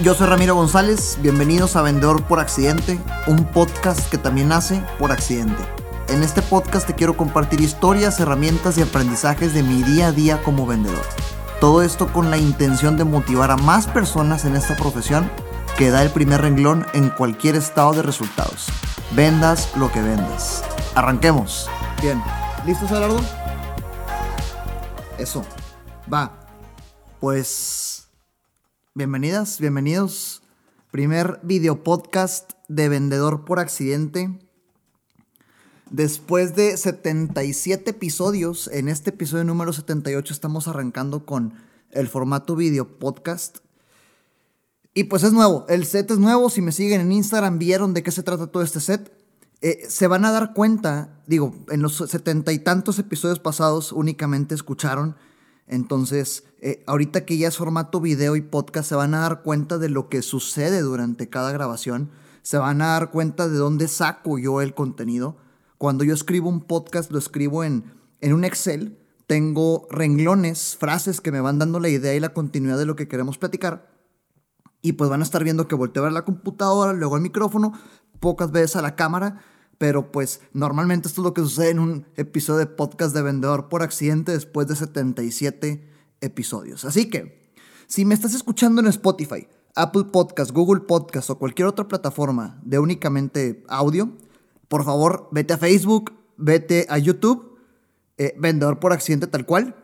Yo soy Ramiro González, bienvenidos a Vendedor por Accidente, un podcast que también nace por accidente. En este podcast te quiero compartir historias, herramientas y aprendizajes de mi día a día como vendedor. Todo esto con la intención de motivar a más personas en esta profesión que da el primer renglón en cualquier estado de resultados. Vendas lo que vendas. Arranquemos. Bien, ¿listos, Gerardo? Eso. Va. Pues bienvenidas, bienvenidos. Primer video podcast de Vendedor por Accidente. Después de 77 episodios, en este episodio número 78 estamos arrancando con el formato video podcast. Y pues es nuevo, el set es nuevo, si me siguen en Instagram vieron de qué se trata todo este set. Eh, se van a dar cuenta, digo, en los setenta y tantos episodios pasados únicamente escucharon entonces, eh, ahorita que ya es formato video y podcast, se van a dar cuenta de lo que sucede durante cada grabación. Se van a dar cuenta de dónde saco yo el contenido. Cuando yo escribo un podcast, lo escribo en, en un Excel. Tengo renglones, frases que me van dando la idea y la continuidad de lo que queremos platicar. Y pues van a estar viendo que volteo a la computadora, luego el micrófono, pocas veces a la cámara pero pues normalmente esto es lo que sucede en un episodio de podcast de vendedor por accidente después de 77 episodios. Así que, si me estás escuchando en Spotify, Apple Podcast, Google Podcast o cualquier otra plataforma de únicamente audio, por favor vete a Facebook, vete a YouTube, eh, vendedor por accidente tal cual,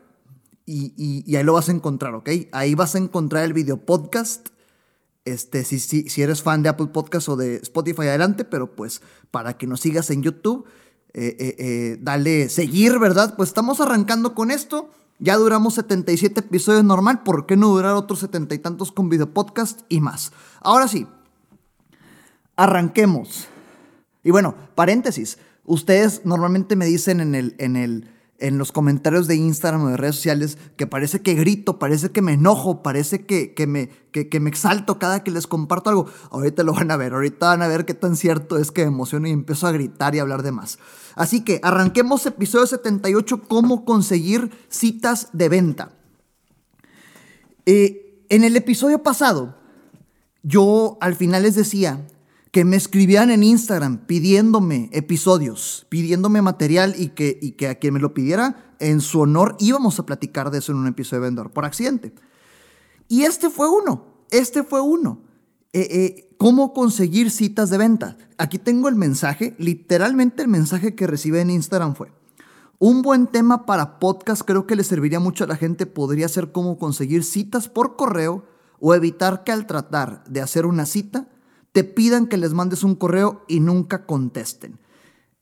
y, y, ahí lo vas a encontrar, ¿ok? Ahí vas a encontrar el video podcast este, si, si, si, eres fan de Apple Podcast o de Spotify, adelante, pero pues para que nos sigas en YouTube, eh, eh, eh, dale seguir, ¿verdad? Pues estamos arrancando con esto. Ya duramos 77 episodios normal, ¿por qué no durar otros 70 y tantos con video podcast y más? Ahora sí, arranquemos. Y bueno, paréntesis, ustedes normalmente me dicen en el, en el, en los comentarios de Instagram o de redes sociales que parece que grito, parece que me enojo, parece que, me, que, me exalto cada que les comparto algo. Ahorita lo van a ver, ahorita van a ver qué tan cierto es que me emociono y empiezo a gritar y hablar de más. Así que arranquemos episodio 78, cómo conseguir citas de venta. Eh, en el episodio pasado, yo al final les decía que me escribían en Instagram pidiéndome episodios, pidiéndome material y que, y que a quien me lo pidiera, en su honor íbamos a platicar de eso en un episodio de Vendedor por accidente. Y este fue uno, este fue uno. Eh, eh, ¿Cómo conseguir citas de venta? Aquí tengo el mensaje, literalmente el mensaje que recibí en Instagram fue, un buen tema para podcast creo que le serviría mucho a la gente podría ser cómo conseguir citas por correo o evitar que al tratar de hacer una cita te pidan que les mandes un correo y nunca contesten.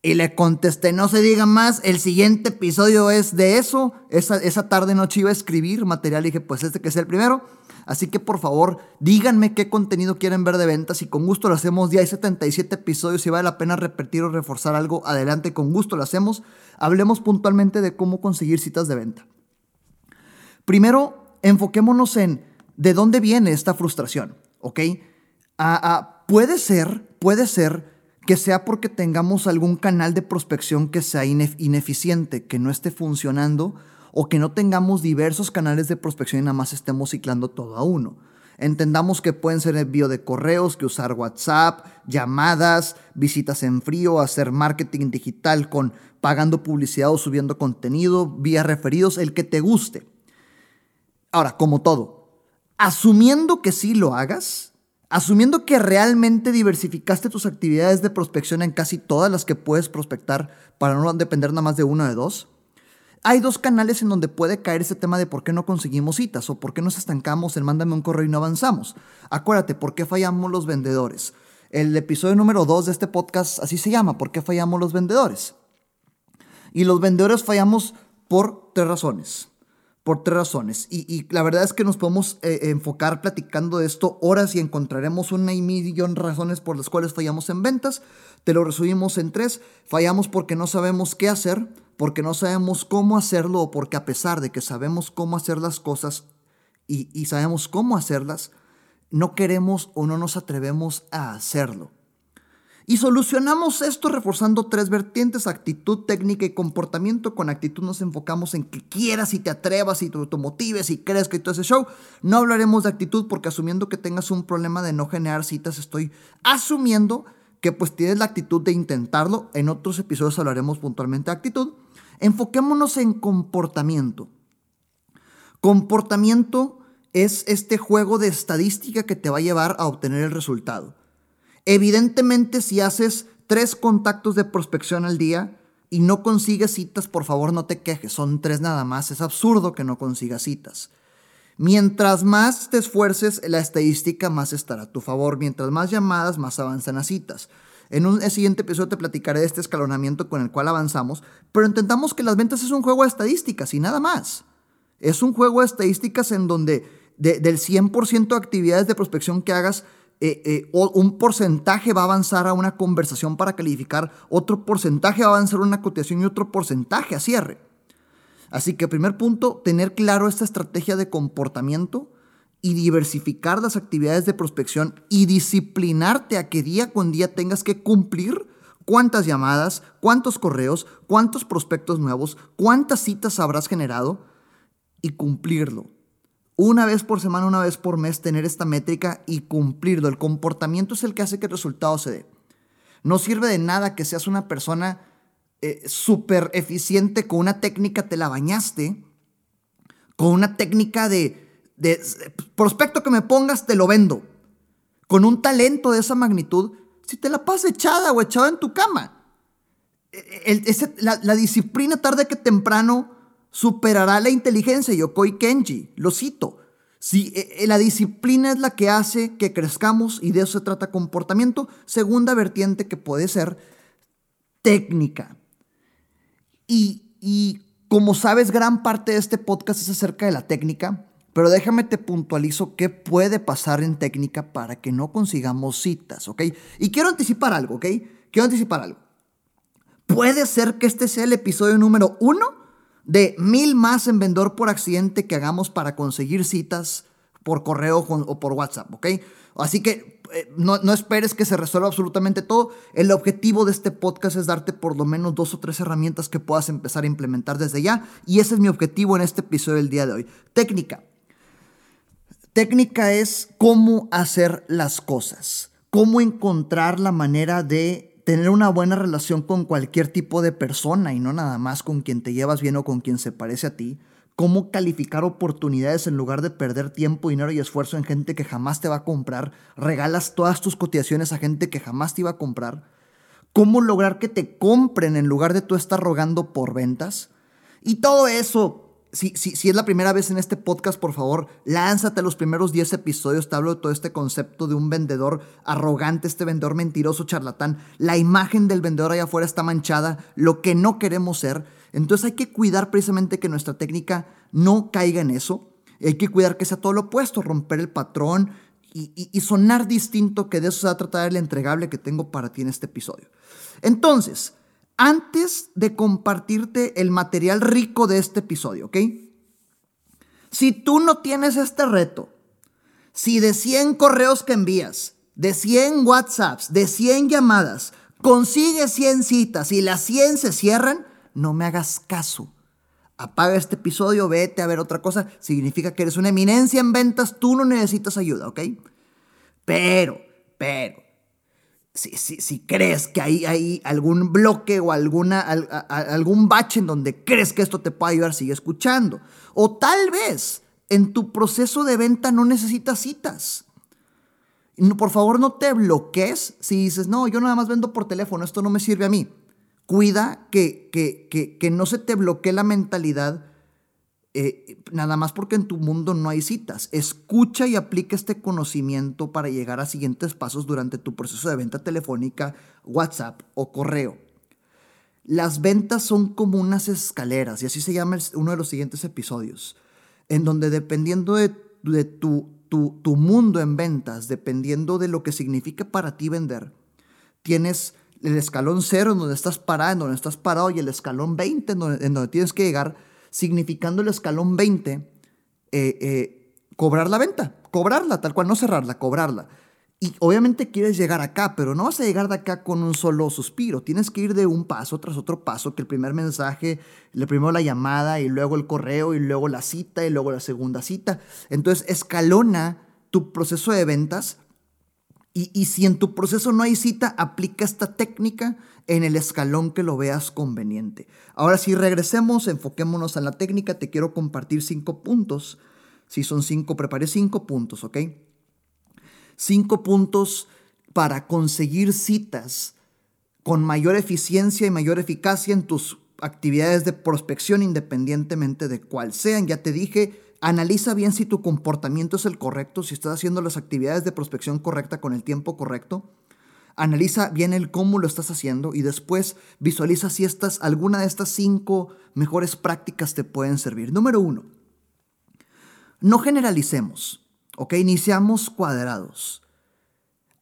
Y le contesté, no se diga más, el siguiente episodio es de eso. Esa, esa tarde noche iba a escribir material y dije, pues este que es el primero. Así que por favor, díganme qué contenido quieren ver de ventas y con gusto lo hacemos. Ya hay 77 episodios, si vale la pena repetir o reforzar algo, adelante, con gusto lo hacemos. Hablemos puntualmente de cómo conseguir citas de venta. Primero, enfoquémonos en de dónde viene esta frustración, ¿ok? Puede ser, puede ser que sea porque tengamos algún canal de prospección que sea ineficiente, que no esté funcionando, o que no tengamos diversos canales de prospección y nada más estemos ciclando todo a uno. Entendamos que pueden ser envío de correos, que usar WhatsApp, llamadas, visitas en frío, hacer marketing digital con pagando publicidad o subiendo contenido, vía referidos, el que te guste. Ahora, como todo, asumiendo que sí lo hagas, Asumiendo que realmente diversificaste tus actividades de prospección en casi todas las que puedes prospectar para no depender nada más de uno de dos, hay dos canales en donde puede caer ese tema de por qué no conseguimos citas o por qué nos estancamos en mándame un correo y no avanzamos. Acuérdate, ¿por qué fallamos los vendedores? El episodio número dos de este podcast así se llama, ¿por qué fallamos los vendedores? Y los vendedores fallamos por tres razones por tres razones. Y, la verdad es que nos podemos eh, enfocar platicando de esto horas y encontraremos una y millón razones por las cuales fallamos en ventas. Te lo resumimos en tres. Fallamos porque no sabemos qué hacer, porque no sabemos cómo hacerlo o porque a pesar de que sabemos cómo hacer las cosas y, y sabemos cómo hacerlas, no queremos o no nos atrevemos a hacerlo. Y solucionamos esto reforzando tres vertientes, actitud, técnica y comportamiento. Con actitud nos enfocamos en que quieras y te atrevas y te motives y crees que todo ese show. No hablaremos de actitud porque asumiendo que tengas un problema de no generar citas, estoy asumiendo que pues tienes la actitud de intentarlo. En otros episodios hablaremos puntualmente de actitud. Enfoquémonos en comportamiento. Comportamiento es este juego de estadística que te va a llevar a obtener el resultado. Evidentemente, si haces tres contactos de prospección al día y no consigues citas, por favor no te quejes, son tres nada más, es absurdo que no consigas citas. Mientras más te esfuerces, la estadística más estará a tu favor. Mientras más llamadas, más avanzan las citas. En un siguiente episodio te platicaré de este escalonamiento con el cual avanzamos, pero intentamos que las ventas es un juego de estadísticas y nada más. Es un juego de estadísticas en donde del 100% de actividades de prospección que hagas, eh, eh, un porcentaje va a avanzar a una conversación para calificar, otro porcentaje va a avanzar a una cotización y otro porcentaje a cierre. Así que primer punto, tener claro esta estrategia de comportamiento y diversificar las actividades de prospección y disciplinarte a que día con día tengas que cumplir cuántas llamadas, cuántos correos, cuántos prospectos nuevos, cuántas citas habrás generado y cumplirlo. Una vez por semana, una vez por mes, tener esta métrica y cumplirlo. El comportamiento es el que hace que el resultado se dé. No sirve de nada que seas una persona eh, súper eficiente con una técnica, te la bañaste, con una técnica de, prospecto que me pongas, te lo vendo. Con un talento de esa magnitud, si te la pasas echada o echada en tu cama. E, e, la, disciplina tarde que temprano superará la inteligencia, Yokoi Kenji, lo cito. Si e, la disciplina es la que hace que crezcamos y de eso se trata comportamiento, segunda vertiente que puede ser técnica. Y, como sabes, gran parte de este podcast es acerca de la técnica, pero déjame te puntualizo qué puede pasar en técnica para que no consigamos citas, ¿ok? Y quiero anticipar algo, ¿ok? Quiero anticipar algo. Puede ser que este sea el episodio número uno de mil más en vendedor por accidente que hagamos para conseguir citas por correo o por WhatsApp, ¿ok? Así que eh, no, esperes que se resuelva absolutamente todo. El objetivo de este podcast es darte por lo menos dos o tres herramientas que puedas empezar a implementar desde ya. Y ese es mi objetivo en este episodio del día de hoy. Técnica. Técnica es cómo hacer las cosas. Cómo encontrar la manera de tener una buena relación con cualquier tipo de persona y no nada más con quien te llevas bien o con quien se parece a ti cómo calificar oportunidades en lugar de perder tiempo, dinero y esfuerzo en gente que jamás te va a comprar, regalas todas tus cotizaciones a gente que jamás te iba a comprar, cómo lograr que te compren en lugar de tú estar rogando por ventas. Y todo eso si, si, es la primera vez en este podcast, por favor, lánzate a los primeros 10 episodios. Te hablo de todo este concepto de un vendedor arrogante, este vendedor mentiroso, charlatán. La imagen del vendedor allá afuera está manchada, lo que no queremos ser. Entonces hay que cuidar precisamente que nuestra técnica no caiga en eso. Hay que cuidar que sea todo lo opuesto, romper el patrón y, y sonar distinto, que de eso se va a tratar el entregable que tengo para ti en este episodio. Entonces, antes de compartirte el material rico de este episodio, ¿ok? Si tú no tienes este reto, si de 100 correos que envías, de 100 WhatsApps, de 100 llamadas, consigues 100 citas y las 100 se cierran, no me hagas caso. Apaga este episodio, vete a ver otra cosa. Significa que eres una eminencia en ventas, tú no necesitas ayuda, ¿ok? Pero, pero, si, crees que hay, algún bloque o alguna, algún bache en donde crees que esto te puede ayudar, sigue escuchando. O tal vez en tu proceso de venta no necesitas citas. Por favor, no te bloquees si dices, no, yo nada más vendo por teléfono, esto no me sirve a mí. Cuida que no se te bloquee la mentalidad eh, nada más porque en tu mundo no hay citas. Escucha y aplica este conocimiento para llegar a siguientes pasos durante tu proceso de venta telefónica, WhatsApp o correo. Las ventas son como unas escaleras, y así se llama uno de los siguientes episodios, en donde dependiendo de, tu, mundo en ventas, dependiendo de lo que significa para ti vender, tienes el escalón cero en donde estás parado, en donde estás parado, y el escalón 20 en donde, en donde tienes que llegar significando el escalón 20, eh, eh, cobrar la venta, cobrarla, tal cual, no cerrarla, cobrarla. Y obviamente quieres llegar acá, pero no vas a llegar de acá con un solo suspiro. Tienes que ir de un paso tras otro paso, que el primer mensaje, el primero la llamada y luego el correo y luego la cita y luego la segunda cita. Entonces escalona tu proceso de ventas y, y si en tu proceso no hay cita, aplica esta técnica en el escalón que lo veas conveniente. Ahora si regresemos, enfoquémonos en la técnica, te quiero compartir cinco puntos. Si son cinco, preparé cinco puntos, ¿ok? cinco puntos para conseguir citas con mayor eficiencia y mayor eficacia en tus actividades de prospección independientemente de cuál sean. Ya te dije, analiza bien si tu comportamiento es el correcto, si estás haciendo las actividades de prospección correcta con el tiempo correcto. Analiza bien el cómo lo estás haciendo y después visualiza si estas, alguna de estas cinco mejores prácticas te pueden servir. Número uno, no generalicemos. ¿ok? Iniciamos cuadrados.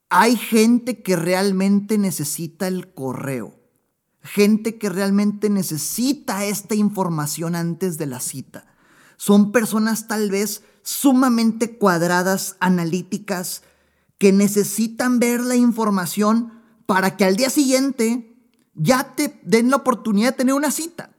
Hay gente que realmente necesita el correo. Gente que realmente necesita esta información antes de la cita. Son personas tal vez sumamente cuadradas, analíticas, que necesitan ver la información para que al día siguiente ya te den la oportunidad de tener una cita.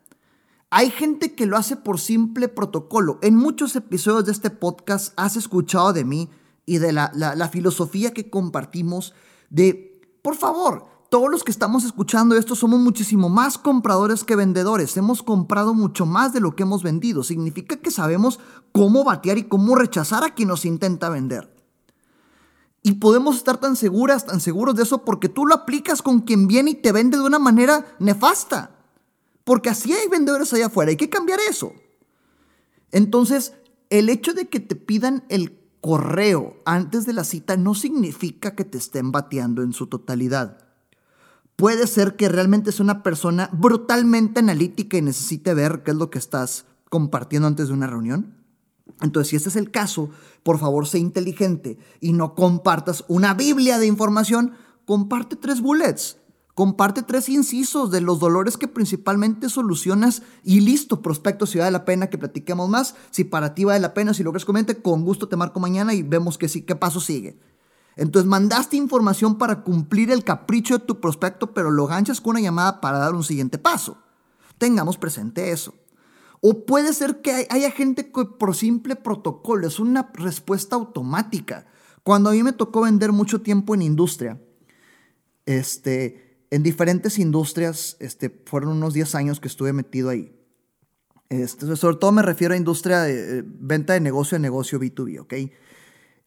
Hay gente que lo hace por simple protocolo. En muchos episodios de este podcast has escuchado de mí y de la, filosofía que compartimos de, por favor, todos los que estamos escuchando esto somos muchísimo más compradores que vendedores. Hemos comprado mucho más de lo que hemos vendido. Significa que sabemos cómo batear y cómo rechazar a quien nos intenta vender. Y podemos estar tan seguras, tan seguros de eso porque tú lo aplicas con quien viene y te vende de una manera nefasta. Porque así hay vendedores allá afuera, hay que cambiar eso. Entonces, el hecho de que te pidan el correo antes de la cita no significa que te estén bateando en su totalidad. Puede ser que realmente es una persona brutalmente analítica y necesite ver qué es lo que estás compartiendo antes de una reunión. Entonces, si este es el caso, por favor, sé inteligente y no compartas una Biblia de información, comparte tres bullets. Comparte tres incisos de los dolores que principalmente solucionas y listo, prospecto, si vale la pena que platiquemos más. Si para ti vale la pena, si lo que comente, con gusto te marco mañana y vemos sí, qué paso sigue. Entonces mandaste información para cumplir el capricho de tu prospecto, pero lo ganchas con una llamada para dar un siguiente paso. Tengamos presente eso. O puede ser que haya gente que por simple protocolo es una respuesta automática. Cuando a mí me tocó vender mucho tiempo en industria, este, en diferentes industrias, este, fueron unos 10 años que estuve metido ahí. Este, sobre todo me refiero a industria de eh, venta de negocio a negocio B2B, ¿ok?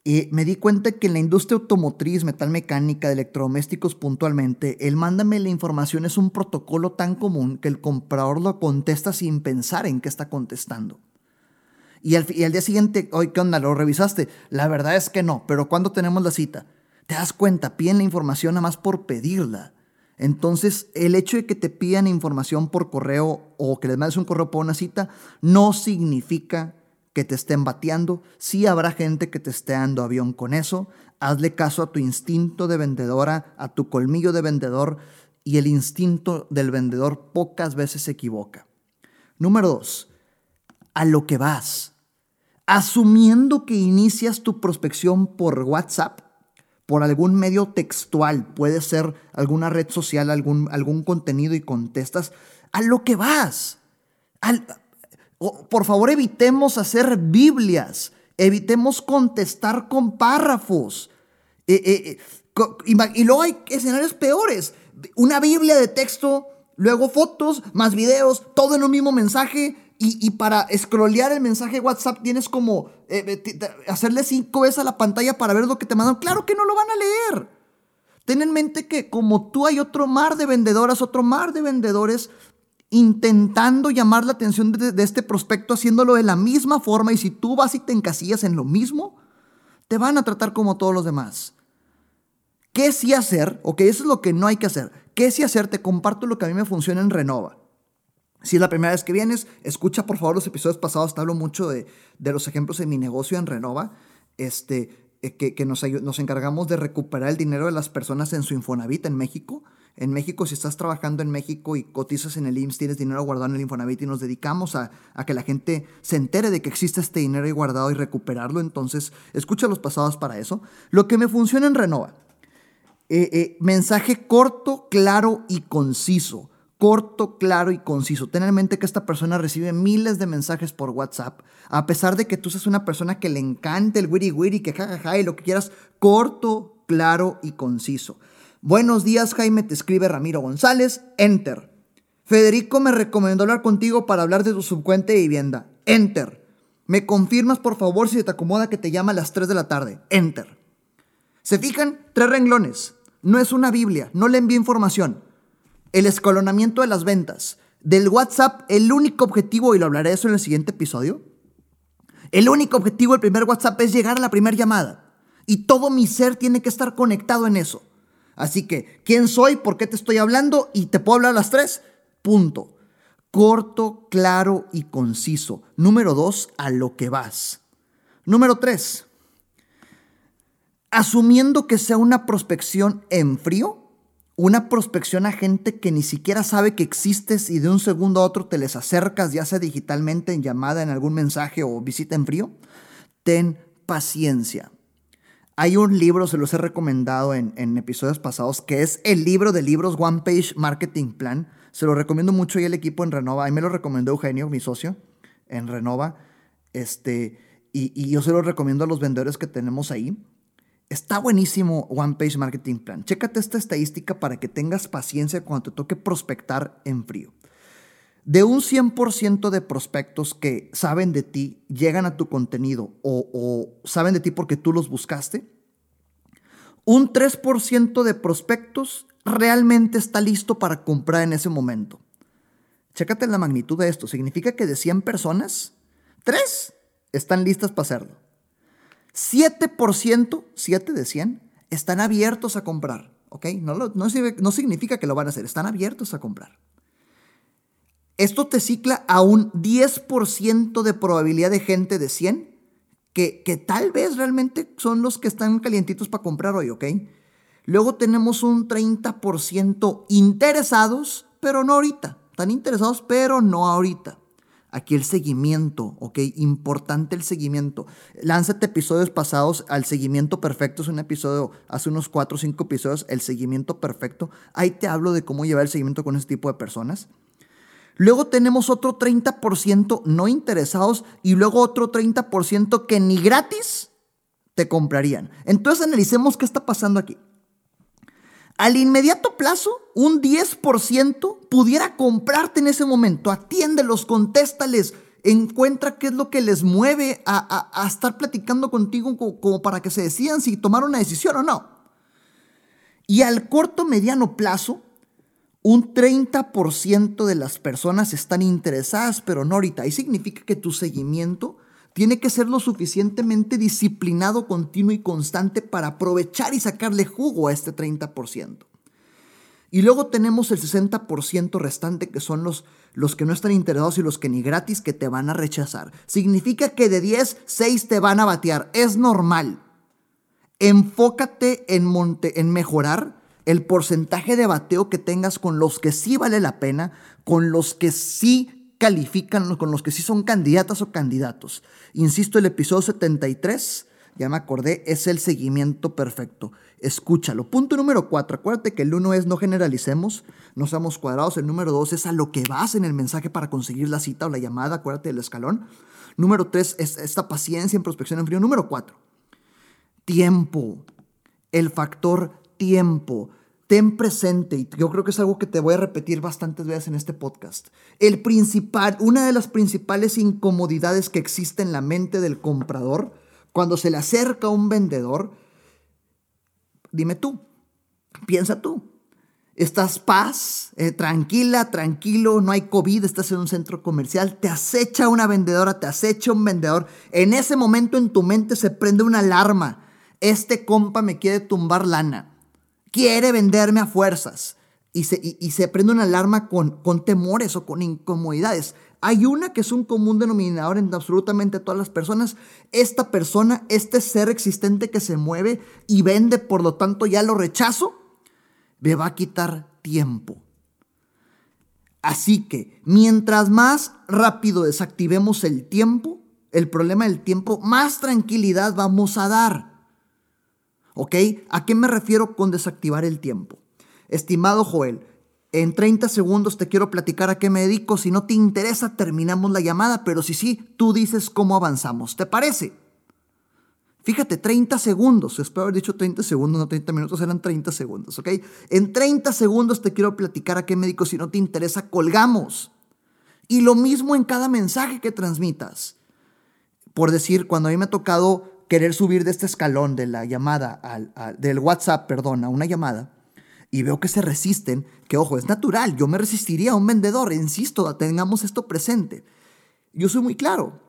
Y me di cuenta que en la industria automotriz, metal mecánica, de electrodomésticos puntualmente, el mándame la información es un protocolo tan común que el comprador lo contesta sin pensar en qué está contestando. Y al, día siguiente, oye, ¿qué onda? ¿Lo revisaste? La verdad es que no, pero ¿cuándo tenemos la cita? Te das cuenta, piden la información nada más por pedirla. Entonces, el hecho de que te pidan información por correo o que les mandes un correo por una cita no significa que te estén bateando. Sí habrá gente que te esté dando avión con eso. Hazle caso a tu instinto de vendedora, a tu colmillo de vendedor y el instinto del vendedor pocas veces se equivoca. Número dos, a lo que vas. Asumiendo que inicias tu prospección por WhatsApp, por algún medio textual, puede ser alguna red social, algún, algún contenido y contestas, a lo que vas. Por favor, evitemos hacer Biblias, evitemos contestar con párrafos. Eh, eh, eh, y luego hay escenarios peores. Una Biblia de texto, luego fotos, más videos, todo en un mismo mensaje y, para scrollear el mensaje de WhatsApp tienes como hacerle cinco veces a la pantalla para ver lo que te mandan. Claro que no lo van a leer. Ten en mente que como tú hay otro mar de vendedoras, otro mar de vendedores intentando llamar la atención de, de este prospecto, haciéndolo de la misma forma. Y si tú vas y te encasillas en lo mismo, te van a tratar como todos los demás. ¿Qué sí hacer? Ok, eso es lo que no hay que hacer. ¿Qué sí hacer? Te comparto lo que a mí me funciona en Renova. Si es la primera vez que vienes, escucha por favor los episodios pasados. Te hablo mucho de, los ejemplos en mi negocio en Renova, este, eh, que, nos, nos encargamos de recuperar el dinero de las personas en su Infonavit en México. En México, si estás trabajando en México y cotizas en el IMSS, tienes dinero guardado en el Infonavit y nos dedicamos a, que la gente se entere de que existe este dinero guardado y recuperarlo, entonces escucha los pasados para eso. Lo que me funciona en Renova, eh, eh, mensaje corto, claro y conciso. Corto, claro y conciso. Ten en mente que esta persona recibe miles de mensajes por WhatsApp, a pesar de que tú seas una persona que le encante el wiri wiri, que jajaja y lo que quieras, corto, claro y conciso. Buenos días, Jaime, te escribe Ramiro González. Enter. Federico me recomendó hablar contigo para hablar de tu subcuente de vivienda. Enter. ¿Me confirmas, por favor, si te acomoda que te llama a las 3 de la tarde? Enter. ¿Se fijan? Tres renglones. No es una Biblia, no le envío información. El escalonamiento de las ventas. Del WhatsApp, el único objetivo, y lo hablaré de eso en el siguiente episodio, el único objetivo del primer WhatsApp es llegar a la primera llamada. Y todo mi ser tiene que estar conectado en eso. Así que, ¿quién soy? ¿Por qué te estoy hablando? Y te puedo hablar las tres. Punto. Corto, claro y conciso. Número dos, a lo que vas. Número tres, asumiendo que sea una prospección en frío, una prospección a gente que ni siquiera sabe que existes y de un segundo a otro te les acercas, ya sea digitalmente, en llamada, en algún mensaje o visita en frío, ten paciencia. Hay un libro, se los he recomendado en, episodios pasados, que es el libro de libros One Page Marketing Plan. Se lo recomiendo mucho y el equipo en Renova. Ahí me lo recomendó Eugenio, mi socio, en Renova. Este, y, y yo se lo recomiendo a los vendedores que tenemos ahí. Está buenísimo One Page Marketing Plan. Chécate esta estadística para que tengas paciencia cuando te toque prospectar en frío. De un 100% de prospectos que saben de ti, llegan a tu contenido o, saben de ti porque tú los buscaste, un 3% de prospectos realmente está listo para comprar en ese momento. Chécate la magnitud de esto. Significa que de 100 personas, 3 están listas para hacerlo. 7%, 7 de 100, están abiertos a comprar. ¿Ok? No, no significa que lo van a hacer, están abiertos a comprar. Esto te cicla a un 10% de probabilidad de gente de 100 que, que tal vez realmente son los que están calientitos para comprar hoy, ¿ok? Luego tenemos un 30% interesados, pero no ahorita. Están interesados, pero no ahorita. Aquí el seguimiento, ¿ok? Importante el seguimiento. Lánzate episodios pasados al seguimiento perfecto. Es un episodio, hace unos 4 o 5 episodios, el seguimiento perfecto. Ahí te hablo de cómo llevar el seguimiento con ese tipo de personas. Luego tenemos otro 30% no interesados y luego otro 30% que ni gratis te comprarían. Entonces analicemos qué está pasando aquí. Al inmediato plazo, un 10% pudiera comprarte en ese momento. Atiéndelos, contéstales, encuentra qué es lo que les mueve a, estar platicando contigo como para que se decidan si tomar una decisión o no. Y al corto, mediano plazo, un 30% de las personas están interesadas, pero no ahorita. Y significa que tu seguimiento tiene que ser lo suficientemente disciplinado, continuo y constante para aprovechar y sacarle jugo a este 30%. Y luego tenemos el 60% restante que son los, los que no están interesados y los que ni gratis que te van a rechazar. Significa que de 10, 6 te van a batear. Es normal. Enfócate en, monte, en mejorar el porcentaje de bateo que tengas con los que sí vale la pena, con los que sí califican, con los que sí son candidatas o candidatos. Insisto, el episodio 73, ya me acordé, es el seguimiento perfecto. Escúchalo. Punto número 4, acuérdate que el uno es no generalicemos, no seamos cuadrados. El número 2 es a lo que vas en el mensaje para conseguir la cita o la llamada, acuérdate del escalón. Número 3 es esta paciencia en prospección en frío. Número 4, tiempo. El factor tiempo. Ten presente, y yo creo que es algo que te voy a repetir bastantes veces en este podcast. El principal, una de las principales incomodidades que existe en la mente del comprador cuando se le acerca a un vendedor, dime tú, piensa tú. Estás paz, eh, tranquila, tranquilo, no hay COVID, estás en un centro comercial, te acecha una vendedora, te acecha un vendedor. En ese momento en tu mente se prende una alarma. Este compa me quiere tumbar lana quiere venderme a fuerzas y se, y, prende una alarma con, con temores o con incomodidades. Hay una que es un común denominador en absolutamente todas las personas. Esta persona, este ser existente que se mueve y vende, por lo tanto ya lo rechazo, me va a quitar tiempo. Así que mientras más rápido desactivemos el tiempo, el problema del tiempo, más tranquilidad vamos a dar. ¿Ok? ¿A qué me refiero con desactivar el tiempo? Estimado Joel, en 30 segundos te quiero platicar a qué me dedico. Si no te interesa, terminamos la llamada, pero si sí, tú dices cómo avanzamos. ¿Te parece? Fíjate, 30 segundos. Espero haber dicho 30 segundos, no 30 minutos, eran 30 segundos, ¿ok? En 30 segundos te quiero platicar a qué me dedico. Si no te interesa, colgamos. Y lo mismo en cada mensaje que transmitas. Por decir, cuando a mí me ha tocado querer subir de este escalón de la llamada, del WhatsApp, perdón, a una llamada, y veo que se resisten, que ojo, es natural, yo me resistiría a un vendedor, insisto, tengamos esto presente. Yo soy muy claro.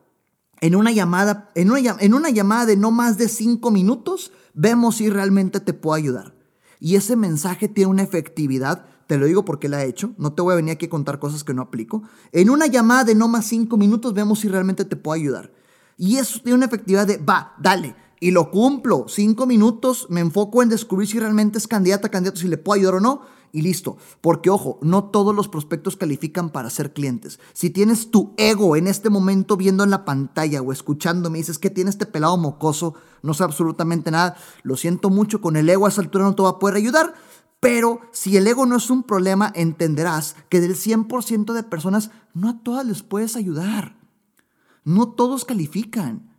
En una llamada, en una, en una llamada de no más de cinco minutos, vemos si realmente te puedo ayudar. Y ese mensaje tiene una efectividad, te lo digo porque la he hecho, no te voy a venir aquí a contar cosas que no aplico. En una llamada de no más cinco minutos, vemos si realmente te puedo ayudar. Y eso tiene una efectividad de, va, dale, y lo cumplo. Cinco minutos, me enfoco en descubrir si realmente es candidata, candidato, si le puedo ayudar o no, y listo. Porque, ojo, no todos los prospectos califican para ser clientes. Si tienes tu ego en este momento viendo en la pantalla o escuchándome dices que tiene este pelado mocoso, no sé absolutamente nada, lo siento mucho, con el ego a esa altura no te va a poder ayudar. Pero si el ego no es un problema, entenderás que del 100% de personas, no a todas les puedes ayudar. No todos califican.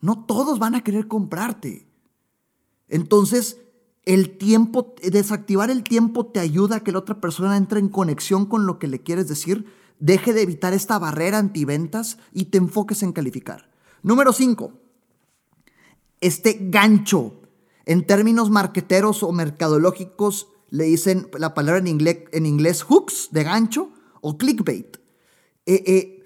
No todos van a querer comprarte. Entonces, el tiempo, desactivar el tiempo te ayuda a que la otra persona entre en conexión con lo que le quieres decir, deje de evitar esta barrera antiventas y te enfoques en calificar. Número 5. Este gancho. En términos marqueteros o mercadológicos le dicen la palabra en inglés, en inglés hooks de gancho o clickbait. Eh, eh,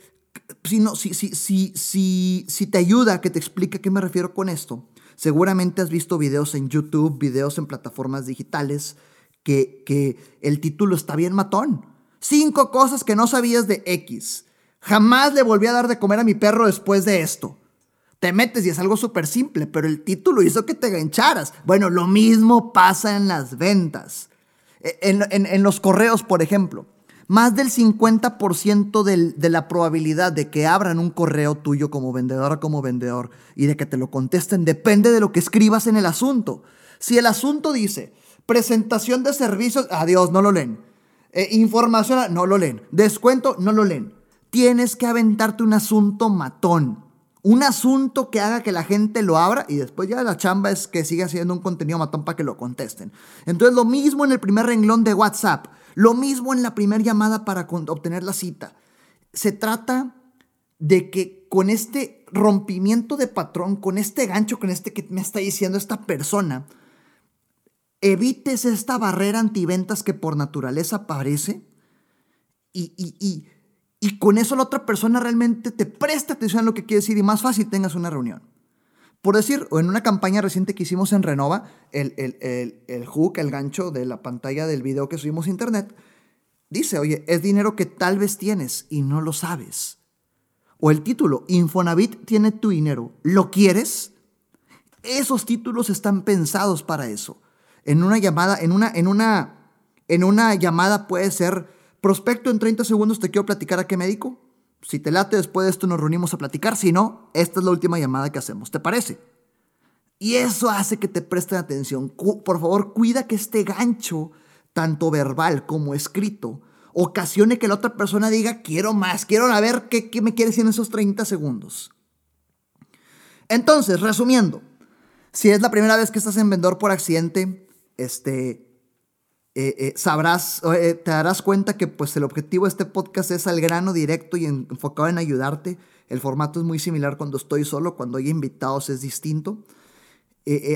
si, no, si, si, si, si te ayuda que te explique a qué me refiero con esto, seguramente has visto videos en YouTube, videos en plataformas digitales, que, que el título está bien matón. Cinco cosas que no sabías de X. Jamás le volví a dar de comer a mi perro después de esto. Te metes y es algo súper simple, pero el título hizo que te gancharas. Bueno, lo mismo pasa en las ventas. E, en, en, en los correos, por ejemplo. Más del 50% de la probabilidad de que abran un correo tuyo como vendedor o como vendedor y de que te lo contesten depende de lo que escribas en el asunto. Si el asunto dice presentación de servicios, adiós, no lo leen. Eh, información, no lo leen. Descuento, no lo leen. Tienes que aventarte un asunto matón. Un asunto que haga que la gente lo abra y después ya la chamba es que siga siendo un contenido matón para que lo contesten. Entonces lo mismo en el primer renglón de WhatsApp. Lo mismo en la primera llamada para obtener la cita. Se trata de que con este rompimiento de patrón, con este gancho, con este que me está diciendo esta persona, evites esta barrera antiventas que por naturaleza aparece y, y, y con eso la otra persona realmente te presta atención a lo que quiere decir y más fácil tengas una reunión. Por decir, en una campaña reciente que hicimos en Renova, el, el, hook, el gancho de la pantalla del video que subimos a internet, dice, oye, es dinero que tal vez tienes y no lo sabes. O el título, Infonavit tiene tu dinero, ¿lo quieres? Esos títulos están pensados para eso. En una llamada, en una, en una, en una llamada puede ser, prospecto en 30 segundos, te quiero platicar a qué médico. Si te late, después de esto nos reunimos a platicar. Si no, esta es la última llamada que hacemos. ¿Te parece? Y eso hace que te presten atención. Por favor, cuida que este gancho, tanto verbal como escrito, ocasione que la otra persona diga, quiero más, quiero ver qué, me quieres decir en esos 30 segundos. Entonces, resumiendo, si es la primera vez que estás en vendedor por accidente, este, eh, eh, sabrás, eh, te darás cuenta que pues el objetivo de este podcast es al grano directo y enfocado en ayudarte. El formato es muy similar cuando estoy solo, cuando hay invitados es distinto.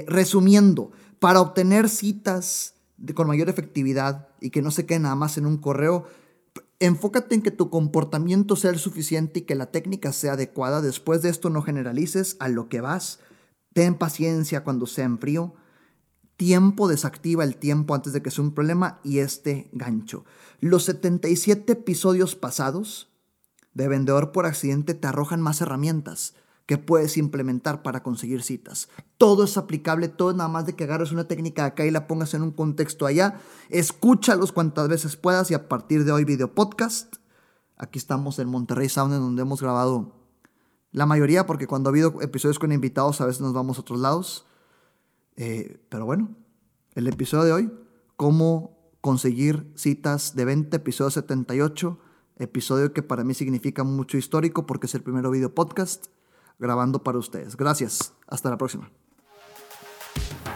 resumiendo, para obtener citas con mayor efectividad y que no se quede nada más en un correo, enfócate en que tu comportamiento sea el suficiente y que la técnica sea adecuada. Después de esto no generalices a lo que vas. Ten paciencia cuando sea en frío tiempo desactiva el tiempo antes de que sea un problema y este gancho. Los 77 episodios pasados de Vendedor por Accidente te arrojan más herramientas que puedes implementar para conseguir citas. Todo es aplicable, todo es nada más de que agarres una técnica acá y la pongas en un contexto allá. Escúchalos cuantas veces puedas y a partir de hoy video podcast. Aquí estamos en Monterrey Sound en donde hemos grabado la mayoría porque cuando ha habido episodios con invitados a veces nos vamos a otros lados. Eh, pero bueno, el episodio de hoy, cómo conseguir citas de 20, episodio 78, episodio que para mí significa mucho histórico porque es el primero video podcast grabando para ustedes. Gracias, hasta la próxima.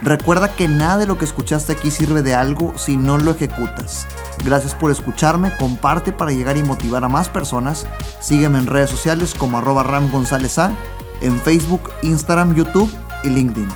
Recuerda que nada de lo que escuchaste aquí sirve de algo si no lo ejecutas. Gracias por escucharme, comparte para llegar y motivar a más personas. Sígueme en redes sociales como arroba Ram González A, en Facebook, Instagram, YouTube y LinkedIn.